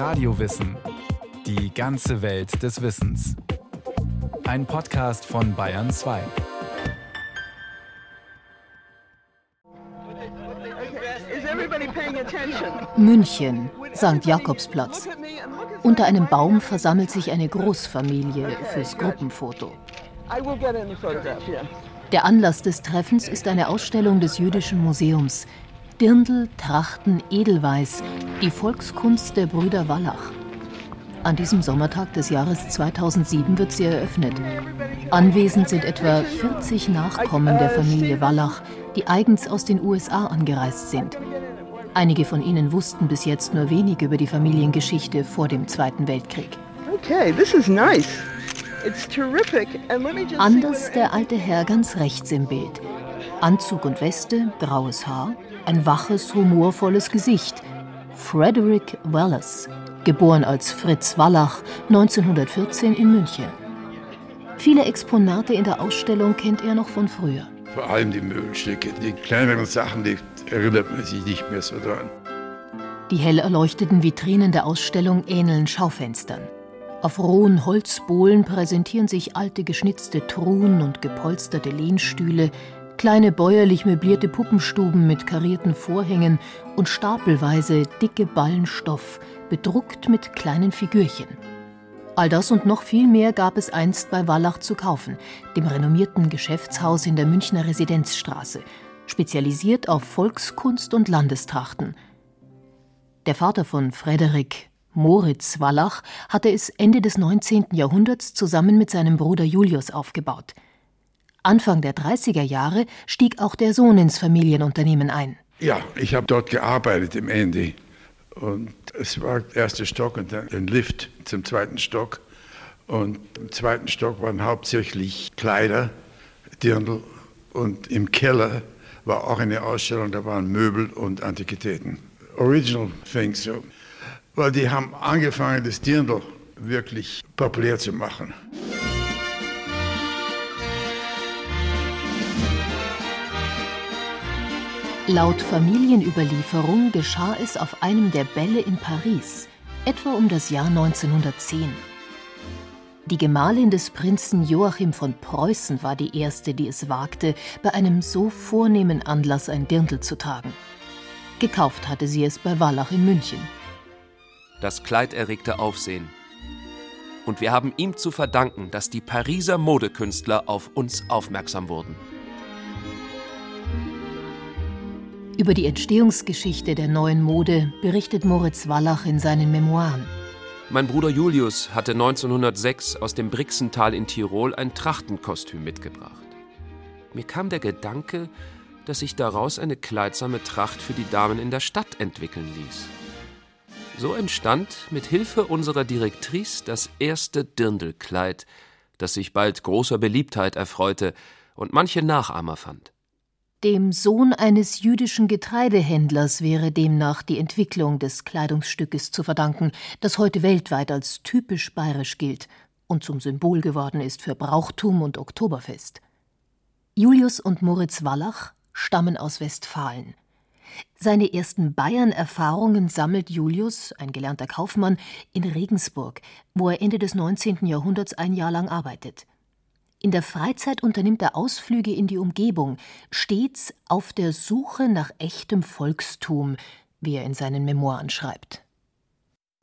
Radiowissen. Die ganze Welt des Wissens. Ein Podcast von Bayern 2. München, St. Jakobsplatz. Unter einem Baum versammelt sich eine Großfamilie fürs Gruppenfoto. Der Anlass des Treffens ist eine Ausstellung des Jüdischen Museums. Dirndl, Trachten, Edelweiß, die Volkskunst der Brüder Wallach. An diesem Sommertag des Jahres 2007 wird sie eröffnet. Anwesend sind etwa 40 Nachkommen der Familie Wallach, die eigens aus den USA angereist sind. Einige von ihnen wussten bis jetzt nur wenig über die Familiengeschichte vor dem Zweiten Weltkrieg. Okay, this is nice. Anders der alte Herr ganz rechts im Bild. Anzug und Weste, graues Haar, ein waches, humorvolles Gesicht. Frederick Wallace, geboren als Fritz Wallach, 1914 in München. Viele Exponate in der Ausstellung kennt er noch von früher. Vor allem die Möbelstücke, die kleineren Sachen, die erinnert man sich nicht mehr so dran. Die hell erleuchteten Vitrinen der Ausstellung ähneln Schaufenstern. Auf rohen Holzbohlen präsentieren sich alte geschnitzte Truhen und gepolsterte Lehnstühle, kleine bäuerlich möblierte Puppenstuben mit karierten Vorhängen und stapelweise dicke Ballen Stoff, bedruckt mit kleinen Figürchen. All das und noch viel mehr gab es einst bei Wallach zu kaufen, dem renommierten Geschäftshaus in der Münchner Residenzstraße, spezialisiert auf Volkskunst und Landestrachten. Der Vater von Frederik, Moritz Wallach hatte es Ende des 19. Jahrhunderts zusammen mit seinem Bruder Julius aufgebaut. Anfang der 30er Jahre stieg auch der Sohn ins Familienunternehmen ein. Ja, ich habe dort gearbeitet im Andy. Und es war der erste Stock und dann ein Lift zum zweiten Stock. Und im zweiten Stock waren hauptsächlich Kleider, Dirndl. Und im Keller war auch eine Ausstellung, da waren Möbel und Antiquitäten. Original things. So weil die haben angefangen, das Dirndl wirklich populär zu machen. Laut Familienüberlieferung geschah es auf einem der Bälle in Paris, etwa um das Jahr 1910. Die Gemahlin des Prinzen Joachim von Preußen war die erste, die es wagte, bei einem so vornehmen Anlass ein Dirndl zu tragen. Gekauft hatte sie es bei Wallach in München. Das Kleid erregte Aufsehen. Und wir haben ihm zu verdanken, dass die Pariser Modekünstler auf uns aufmerksam wurden. Über die Entstehungsgeschichte der neuen Mode berichtet Moritz Wallach in seinen Memoiren. Mein Bruder Julius hatte 1906 aus dem Brixental in Tirol ein Trachtenkostüm mitgebracht. Mir kam der Gedanke, dass sich daraus eine kleidsame Tracht für die Damen in der Stadt entwickeln ließ. So entstand mit Hilfe unserer Direktrice das erste Dirndlkleid, das sich bald großer Beliebtheit erfreute und manche Nachahmer fand. Dem Sohn eines jüdischen Getreidehändlers wäre demnach die Entwicklung des Kleidungsstückes zu verdanken, das heute weltweit als typisch bayerisch gilt und zum Symbol geworden ist für Brauchtum und Oktoberfest. Julius und Moritz Wallach stammen aus Westfalen. Seine ersten Bayern-Erfahrungen sammelt Julius, ein gelernter Kaufmann, in Regensburg, wo er Ende des 19. Jahrhunderts ein Jahr lang arbeitet. In der Freizeit unternimmt er Ausflüge in die Umgebung, stets auf der Suche nach echtem Volkstum, wie er in seinen Memoiren schreibt.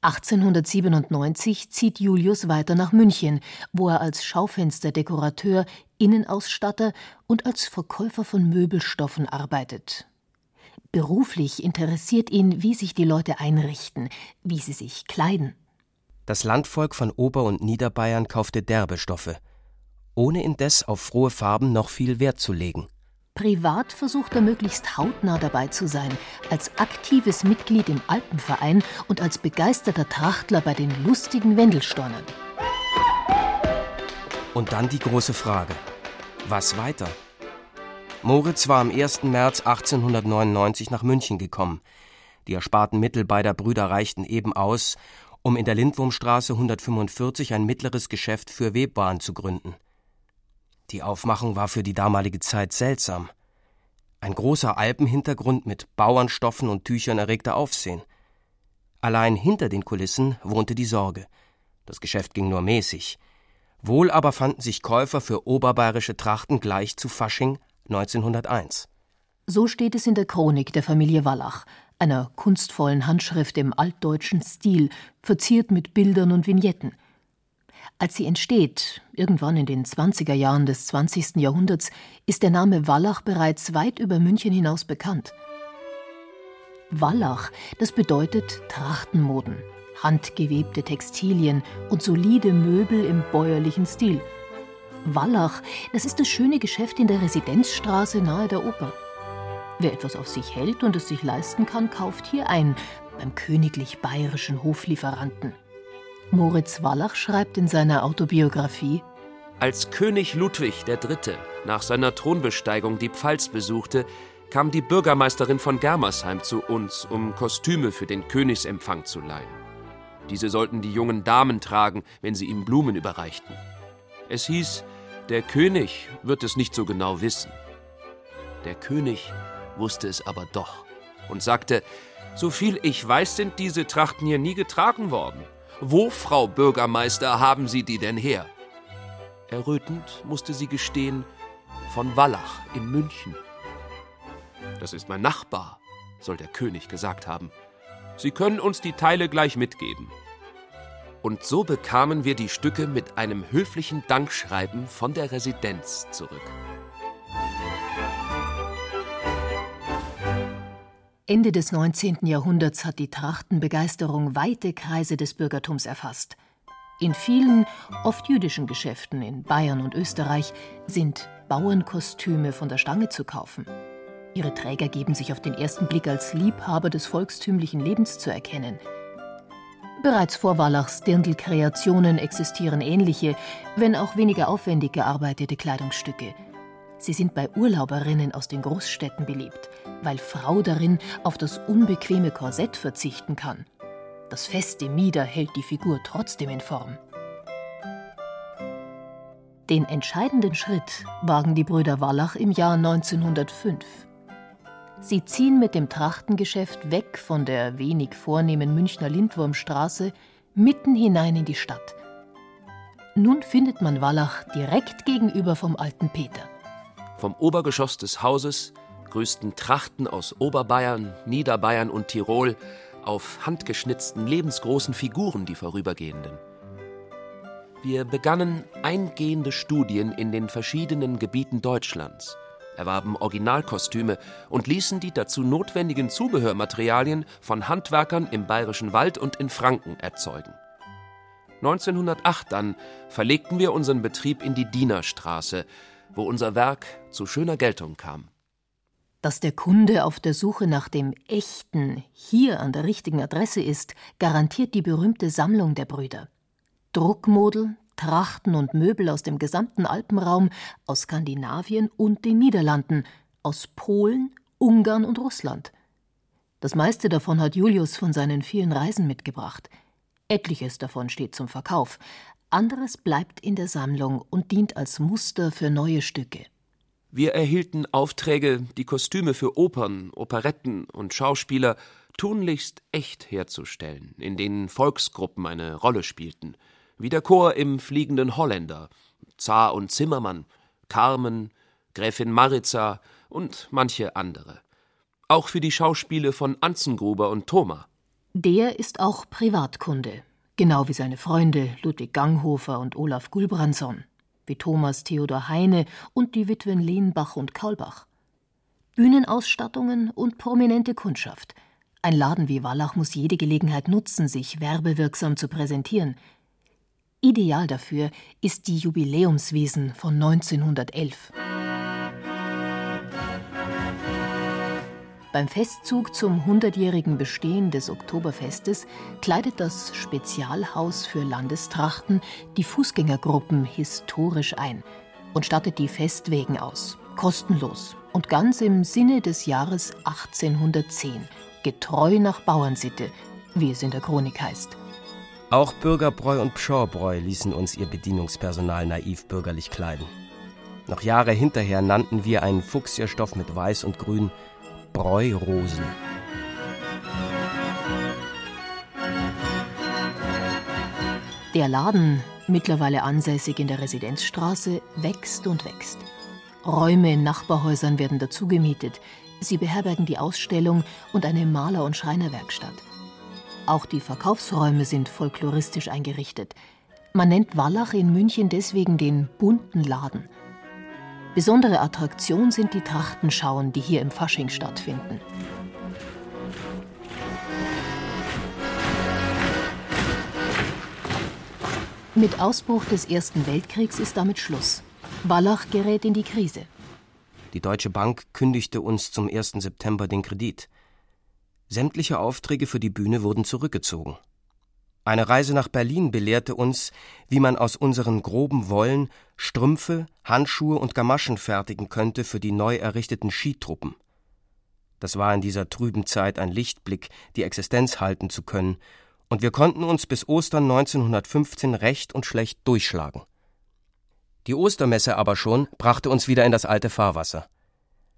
1897 zieht Julius weiter nach München, wo er als Schaufensterdekorateur, Innenausstatter und als Verkäufer von Möbelstoffen arbeitet Beruflich interessiert ihn, wie sich die Leute einrichten, wie sie sich kleiden. Das Landvolk von Ober- und Niederbayern kaufte derbe Stoffe, ohne indes auf frohe Farben noch viel Wert zu legen. Privat versucht er möglichst hautnah dabei zu sein, als aktives Mitglied im Alpenverein und als begeisterter Trachtler bei den lustigen Wendelstornern. Und dann die große Frage: Was weiter? Moritz war am 1. März 1899 nach München gekommen. Die ersparten Mittel beider Brüder reichten eben aus, um in der Lindwurmstraße 145 ein mittleres Geschäft für Webwaren zu gründen. Die Aufmachung war für die damalige Zeit seltsam. Ein großer Alpenhintergrund mit Bauernstoffen und Tüchern erregte Aufsehen. Allein hinter den Kulissen wohnte die Sorge. Das Geschäft ging nur mäßig. Wohl aber fanden sich Käufer für oberbayerische Trachten gleich zu Fasching 1901. So steht es in der Chronik der Familie Wallach, einer kunstvollen Handschrift im altdeutschen Stil, verziert mit Bildern und Vignetten. Als sie entsteht, irgendwann in den 20er Jahren des 20. Jahrhunderts, ist der Name Wallach bereits weit über München hinaus bekannt. Wallach, das bedeutet Trachtenmoden, handgewebte Textilien und solide Möbel im bäuerlichen Stil. Wallach, das ist das schöne Geschäft in der Residenzstraße nahe der Oper. Wer etwas auf sich hält und es sich leisten kann, kauft hier ein, beim königlich bayerischen Hoflieferanten. Moritz Wallach schreibt in seiner Autobiografie: Als König Ludwig III. nach seiner Thronbesteigung die Pfalz besuchte, kam die Bürgermeisterin von Germersheim zu uns, um Kostüme für den Königsempfang zu leihen. Diese sollten die jungen Damen tragen, wenn sie ihm Blumen überreichten. Es hieß, der König wird es nicht so genau wissen. Der König wusste es aber doch und sagte, so viel ich weiß, sind diese Trachten hier nie getragen worden. Wo, Frau Bürgermeister, haben Sie die denn her? Errötend musste sie gestehen, von Wallach in München. Das ist mein Nachbar, soll der König gesagt haben. Sie können uns die Teile gleich mitgeben. Und so bekamen wir die Stücke mit einem höflichen Dankschreiben von der Residenz zurück. Ende des 19. Jahrhunderts hat die Trachtenbegeisterung weite Kreise des Bürgertums erfasst. In vielen, oft jüdischen Geschäften in Bayern und Österreich sind Bauernkostüme von der Stange zu kaufen. Ihre Träger geben sich auf den ersten Blick als Liebhaber des volkstümlichen Lebens zu erkennen. Bereits vor Wallachs Dirndl-Kreationen existieren ähnliche, wenn auch weniger aufwendig gearbeitete Kleidungsstücke. Sie sind bei Urlauberinnen aus den Großstädten beliebt, weil Frau darin auf das unbequeme Korsett verzichten kann. Das feste Mieder hält die Figur trotzdem in Form. Den entscheidenden Schritt wagen die Brüder Wallach im Jahr 1905. Sie ziehen mit dem Trachtengeschäft weg von der wenig vornehmen Münchner Lindwurmstraße mitten hinein in die Stadt. Nun findet man Wallach direkt gegenüber vom alten Peter. Vom Obergeschoss des Hauses grüßten Trachten aus Oberbayern, Niederbayern und Tirol auf handgeschnitzten lebensgroßen Figuren die Vorübergehenden. Wir begannen eingehende Studien in den verschiedenen Gebieten Deutschlands – erwarben Originalkostüme und ließen die dazu notwendigen Zubehörmaterialien von Handwerkern im Bayerischen Wald und in Franken erzeugen. 1908 dann verlegten wir unseren Betrieb in die Dienerstraße, wo unser Werk zu schöner Geltung kam. Dass der Kunde auf der Suche nach dem Echten hier an der richtigen Adresse ist, garantiert die berühmte Sammlung der Brüder. Druckmodel, Trachten und Möbel aus dem gesamten Alpenraum, aus Skandinavien und den Niederlanden, aus Polen, Ungarn und Russland. Das meiste davon hat Julius von seinen vielen Reisen mitgebracht. Etliches davon steht zum Verkauf, anderes bleibt in der Sammlung und dient als Muster für neue Stücke. Wir erhielten Aufträge, die Kostüme für Opern, Operetten und Schauspieler tunlichst echt herzustellen, in denen Volksgruppen eine Rolle spielten wie der Chor im Fliegenden Holländer, Zar und Zimmermann, Carmen, Gräfin Maritza und manche andere. Auch für die Schauspiele von Anzengruber und Thoma. Der ist auch Privatkunde, genau wie seine Freunde Ludwig Ganghofer und Olaf Gulbranson, wie Thomas Theodor Heine und die Witwen Lehnbach und Kaulbach. Bühnenausstattungen und prominente Kundschaft. Ein Laden wie Wallach muss jede Gelegenheit nutzen, sich werbewirksam zu präsentieren – Ideal dafür ist die Jubiläumswiesen von 1911. Beim Festzug zum 100-jährigen Bestehen des Oktoberfestes kleidet das Spezialhaus für Landestrachten die Fußgängergruppen historisch ein und stattet die Festwegen aus, kostenlos und ganz im Sinne des Jahres 1810, getreu nach Bauernsitte, wie es in der Chronik heißt. Auch Bürgerbräu und Pschauerbräu ließen uns ihr Bedienungspersonal naiv bürgerlich kleiden. Noch Jahre hinterher nannten wir einen Fuchsierstoff mit Weiß und Grün Bräurosen. Der Laden, mittlerweile ansässig in der Residenzstraße, wächst und wächst. Räume in Nachbarhäusern werden dazu gemietet. Sie beherbergen die Ausstellung und eine Maler- und Schreinerwerkstatt. Auch die Verkaufsräume sind folkloristisch eingerichtet. Man nennt Wallach in München deswegen den bunten Laden. Besondere Attraktion sind die Trachtenschauen, die hier im Fasching stattfinden. Mit Ausbruch des Ersten Weltkriegs ist damit Schluss. Wallach gerät in die Krise. Die Deutsche Bank kündigte uns zum 1. September den Kredit. Sämtliche Aufträge für die Bühne wurden zurückgezogen. Eine Reise nach Berlin belehrte uns, wie man aus unseren groben Wollen Strümpfe, Handschuhe und Gamaschen fertigen könnte für die neu errichteten Skitruppen. Das war in dieser trüben Zeit ein Lichtblick, die Existenz halten zu können und wir konnten uns bis Ostern 1915 recht und schlecht durchschlagen. Die Ostermesse aber schon brachte uns wieder in das alte Fahrwasser.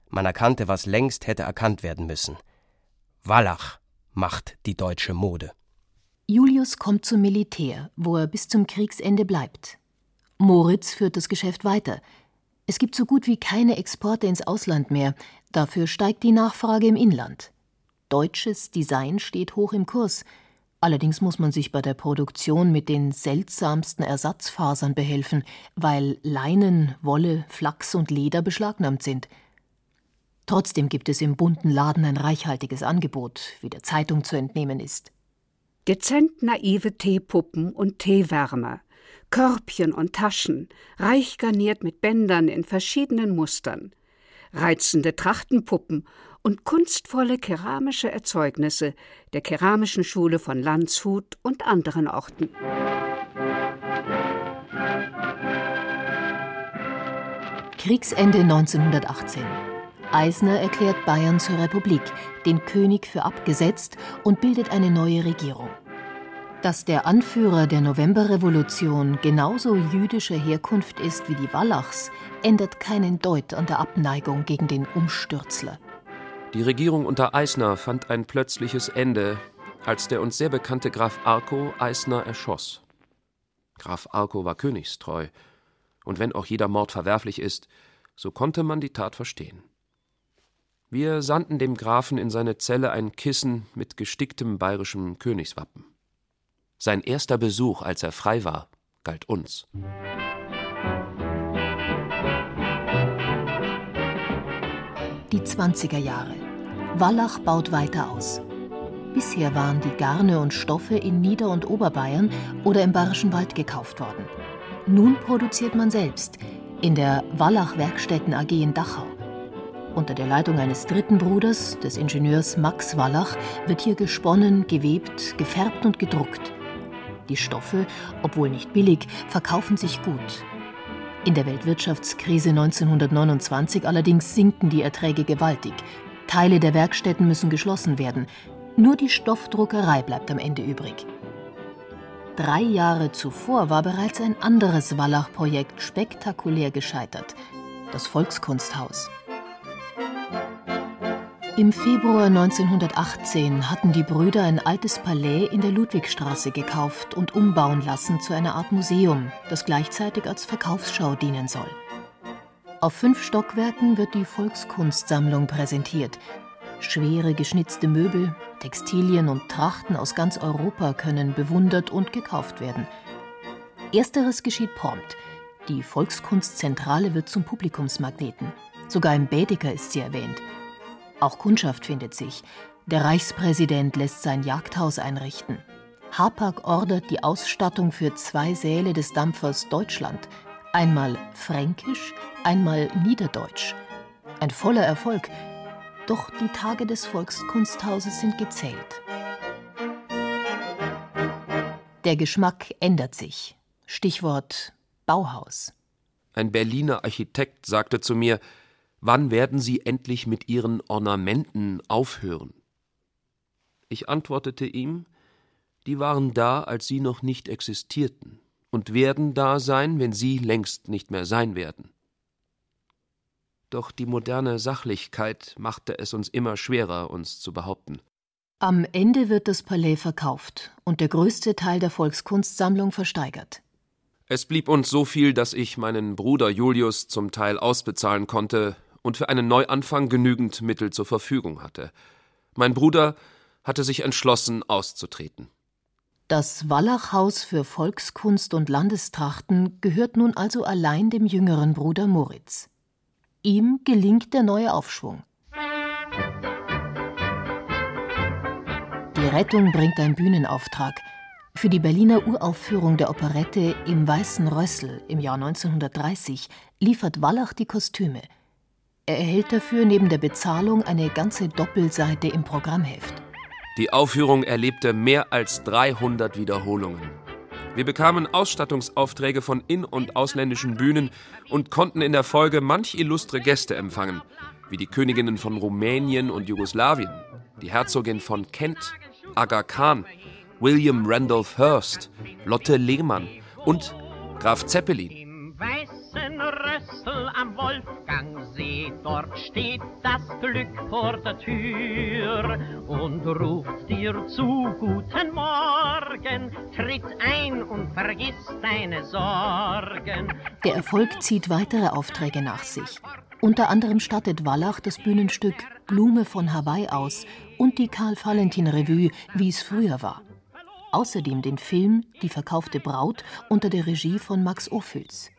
Man erkannte, was längst hätte erkannt werden müssen. Wallach macht die deutsche Mode. Julius kommt zum Militär, wo er bis zum Kriegsende bleibt. Moritz führt das Geschäft weiter. Es gibt so gut wie keine Exporte ins Ausland mehr, dafür steigt die Nachfrage im Inland. Deutsches Design steht hoch im Kurs, Allerdings muss man sich bei der Produktion mit den seltsamsten Ersatzfasern behelfen, weil Leinen, Wolle, Flachs und Leder beschlagnahmt sind. Trotzdem gibt es im bunten Laden ein reichhaltiges Angebot, wie der Zeitung zu entnehmen ist. Dezent naive Teepuppen und Teewärmer, Körbchen und Taschen, reich garniert mit Bändern in verschiedenen Mustern, reizende Trachtenpuppen und kunstvolle keramische Erzeugnisse der Keramischen Schule von Landshut und anderen Orten. Kriegsende 1918. Eisner erklärt Bayern zur Republik, den König für abgesetzt und bildet eine neue Regierung. Dass der Anführer der Novemberrevolution genauso jüdischer Herkunft ist wie die Wallachs, ändert keinen Deut an der Abneigung gegen den Umstürzler. Die Regierung unter Eisner fand ein plötzliches Ende, als der uns sehr bekannte Graf Arco Eisner erschoss. Graf Arco war königstreu, und wenn auch jeder Mord verwerflich ist, so konnte man die Tat verstehen. Wir sandten dem Grafen in seine Zelle ein Kissen mit gesticktem bayerischem Königswappen. Sein erster Besuch, als er frei war, galt uns. Die 20er Jahre. Wallach baut weiter aus. Bisher waren die Garne und Stoffe in Nieder- und Oberbayern oder im Bayerischen Wald gekauft worden. Nun produziert man selbst in der Wallach Werkstätten AG in Dachau. Unter der Leitung eines dritten Bruders, des Ingenieurs Max Wallach, wird hier gesponnen, gewebt, gefärbt und gedruckt. Die Stoffe, obwohl nicht billig, verkaufen sich gut. In der Weltwirtschaftskrise 1929 allerdings sinken die Erträge gewaltig. Teile der Werkstätten müssen geschlossen werden. Nur die Stoffdruckerei bleibt am Ende übrig. Drei Jahre zuvor war bereits ein anderes Wallach-Projekt spektakulär gescheitert: das Volkskunsthaus. Im Februar 1918 hatten die Brüder ein altes Palais in der Ludwigstraße gekauft und umbauen lassen zu einer Art Museum, das gleichzeitig als Verkaufsschau dienen soll. Auf fünf Stockwerken wird die Volkskunstsammlung präsentiert. Schwere geschnitzte Möbel, Textilien und Trachten aus ganz Europa können bewundert und gekauft werden. Ersteres geschieht prompt. Die Volkskunstzentrale wird zum Publikumsmagneten. Sogar im Bädeker ist sie erwähnt. Auch Kundschaft findet sich. Der Reichspräsident lässt sein Jagdhaus einrichten. Hapag ordert die Ausstattung für zwei Säle des Dampfers Deutschland. Einmal fränkisch, einmal niederdeutsch. Ein voller Erfolg. Doch die Tage des Volkskunsthauses sind gezählt. Der Geschmack ändert sich. Stichwort Bauhaus. Ein Berliner Architekt sagte zu mir, Wann werden Sie endlich mit Ihren Ornamenten aufhören? Ich antwortete ihm, die waren da, als sie noch nicht existierten, und werden da sein, wenn sie längst nicht mehr sein werden. Doch die moderne Sachlichkeit machte es uns immer schwerer, uns zu behaupten. Am Ende wird das Palais verkauft und der größte Teil der Volkskunstsammlung versteigert. Es blieb uns so viel, dass ich meinen Bruder Julius zum Teil ausbezahlen konnte und für einen Neuanfang genügend Mittel zur Verfügung hatte. Mein Bruder hatte sich entschlossen, auszutreten. Das Wallachhaus für Volkskunst und Landestrachten gehört nun also allein dem jüngeren Bruder Moritz. Ihm gelingt der neue Aufschwung. Die Rettung bringt ein Bühnenauftrag. Für die Berliner Uraufführung der Operette Im Weißen Rössel im Jahr 1930 liefert Wallach die Kostüme. Er erhält dafür neben der Bezahlung eine ganze Doppelseite im Programmheft. Die Aufführung erlebte mehr als 300 Wiederholungen. Wir bekamen Ausstattungsaufträge von in- und ausländischen Bühnen und konnten in der Folge manch illustre Gäste empfangen, wie die Königinnen von Rumänien und Jugoslawien, die Herzogin von Kent, Aga Khan, William Randolph Hearst, Lotte Lehmann und Graf Zeppelin. Dort steht das Glück vor der Tür und ruft dir zu Guten Morgen, tritt ein und vergiss deine Sorgen. Der Erfolg zieht weitere Aufträge nach sich. Unter anderem stattet Wallach das Bühnenstück Blume von Hawaii aus und die Karl-Valentin-Revue, wie es früher war. Außerdem den Film Die verkaufte Braut unter der Regie von Max Ophüls.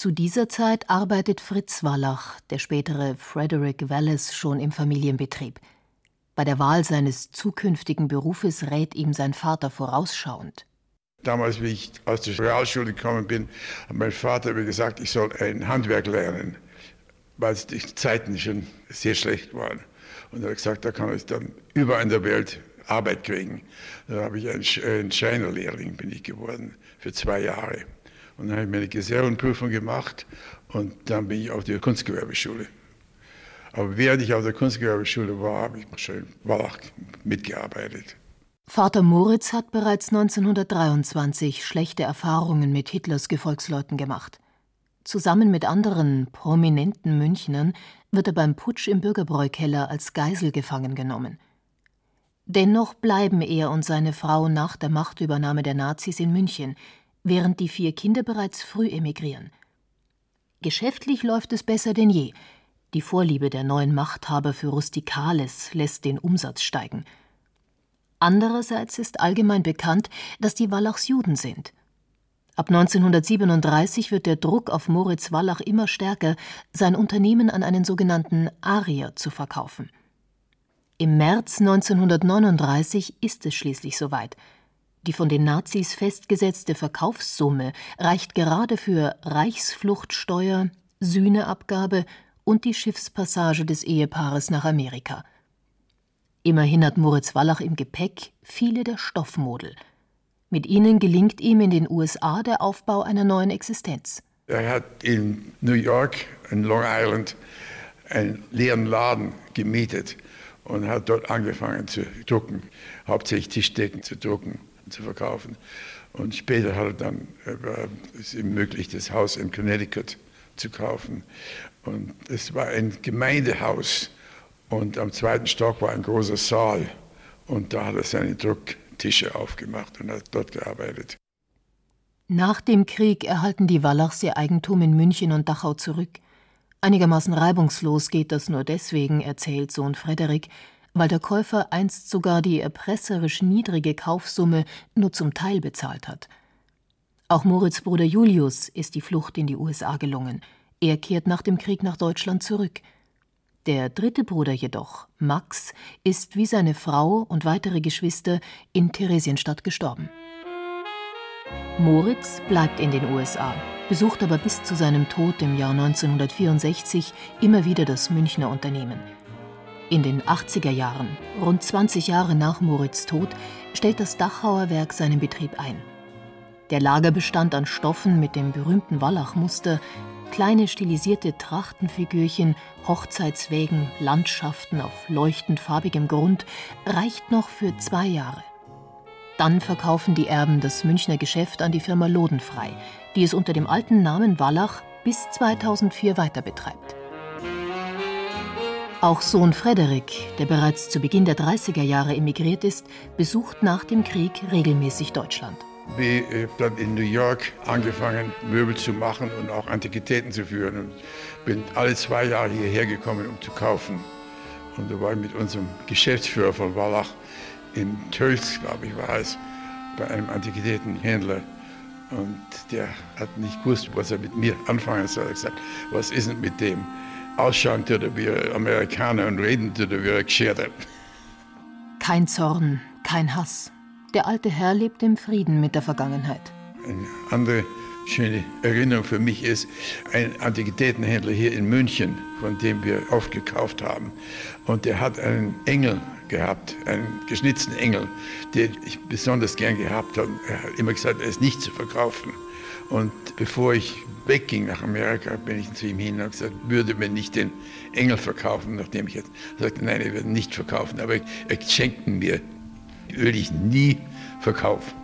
Zu dieser Zeit arbeitet Fritz Wallach, der spätere Frederick Wallace, schon im Familienbetrieb. Bei der Wahl seines zukünftigen Berufes rät ihm sein Vater vorausschauend. Damals, wie ich aus der Realschule gekommen bin, hat mein Vater mir gesagt, ich soll ein Handwerk lernen, weil die Zeiten schon sehr schlecht waren. Und er hat gesagt, da kann ich dann überall in der Welt Arbeit kriegen. Dann habe ich ein Schreinerlehrling bin ich geworden für zwei Jahre. Und dann habe ich meine Gesellenprüfung gemacht und dann bin ich auf die Kunstgewerbeschule. Aber während ich auf der Kunstgewerbeschule war, habe ich schon Wallach mitgearbeitet. Vater Moritz hat bereits 1923 schlechte Erfahrungen mit Hitlers Gefolgsleuten gemacht. Zusammen mit anderen prominenten Münchnern wird er beim Putsch im Bürgerbräukeller als Geisel gefangen genommen. Dennoch bleiben er und seine Frau nach der Machtübernahme der Nazis in München, während die vier Kinder bereits früh emigrieren. Geschäftlich läuft es besser denn je. Die Vorliebe der neuen Machthaber für Rustikales lässt den Umsatz steigen. Andererseits ist allgemein bekannt, dass die Wallachs Juden sind. Ab 1937 wird der Druck auf Moritz Wallach immer stärker, sein Unternehmen an einen sogenannten Arier zu verkaufen. Im März 1939 ist es schließlich soweit. Die von den Nazis festgesetzte Verkaufssumme reicht gerade für Reichsfluchtsteuer, Sühneabgabe und die Schiffspassage des Ehepaares nach Amerika. Immerhin hat Moritz Wallach im Gepäck viele der Stoffmodel – mit ihnen gelingt ihm in den USA der Aufbau einer neuen Existenz. Er hat in New York, in Long Island, einen leeren Laden gemietet und hat dort angefangen zu drucken, hauptsächlich Tischdecken zu drucken zu verkaufen. Und später hat er dann äh, es ihm möglich, das Haus in Connecticut zu kaufen. Und es war ein Gemeindehaus und am zweiten Stock war ein großer Saal und da hat er seine Druck Tische aufgemacht und hat dort gearbeitet. Nach dem Krieg erhalten die Wallachs ihr Eigentum in München und Dachau zurück. Einigermaßen reibungslos geht das nur deswegen, erzählt Sohn Frederik, weil der Käufer einst sogar die erpresserisch niedrige Kaufsumme nur zum Teil bezahlt hat. Auch Moritz Bruder Julius ist die Flucht in die USA gelungen. Er kehrt nach dem Krieg nach Deutschland zurück. Der dritte Bruder jedoch, Max, ist wie seine Frau und weitere Geschwister in Theresienstadt gestorben. Moritz bleibt in den USA, besucht aber bis zu seinem Tod im Jahr 1964 immer wieder das Münchner Unternehmen. In den 80er Jahren, rund 20 Jahre nach Moritz Tod, stellt das Dachauer Werk seinen Betrieb ein. Der Lagerbestand an Stoffen mit dem berühmten Wallach-Muster Kleine stilisierte Trachtenfigürchen, Hochzeitswägen, Landschaften auf leuchtend farbigem Grund reicht noch für zwei Jahre. Dann verkaufen die Erben das Münchner Geschäft an die Firma Lodenfrei, die es unter dem alten Namen Wallach bis 2004 weiter betreibt. Auch Sohn Frederik, der bereits zu Beginn der 30er Jahre emigriert ist, besucht nach dem Krieg regelmäßig Deutschland. Ich habe dann in New York angefangen, Möbel zu machen und auch Antiquitäten zu führen. Und bin alle zwei Jahre hierher gekommen, um zu kaufen. Und da war ich mit unserem Geschäftsführer von Wallach in Tölz, glaube ich, war es, bei einem Antiquitätenhändler. Und der hat nicht gewusst, was er mit mir anfangen soll. Er hat gesagt, was ist denn mit dem? Ausschauen tut wie Amerikaner und reden tut wie ein Geschirr. Kein Zorn, kein Hass. Der alte Herr lebt im Frieden mit der Vergangenheit. Eine andere schöne Erinnerung für mich ist ein Antiquitätenhändler hier in München, von dem wir oft gekauft haben. Und der hat einen Engel gehabt, einen geschnitzten Engel, den ich besonders gern gehabt habe. Er hat immer gesagt, er ist nicht zu verkaufen. Und bevor ich wegging nach Amerika, bin ich zu ihm hin und gesagt, würde mir nicht den Engel verkaufen, nachdem ich jetzt sagte, nein, er würde nicht verkaufen, aber er schenkt mir, würde ich nie verkaufen.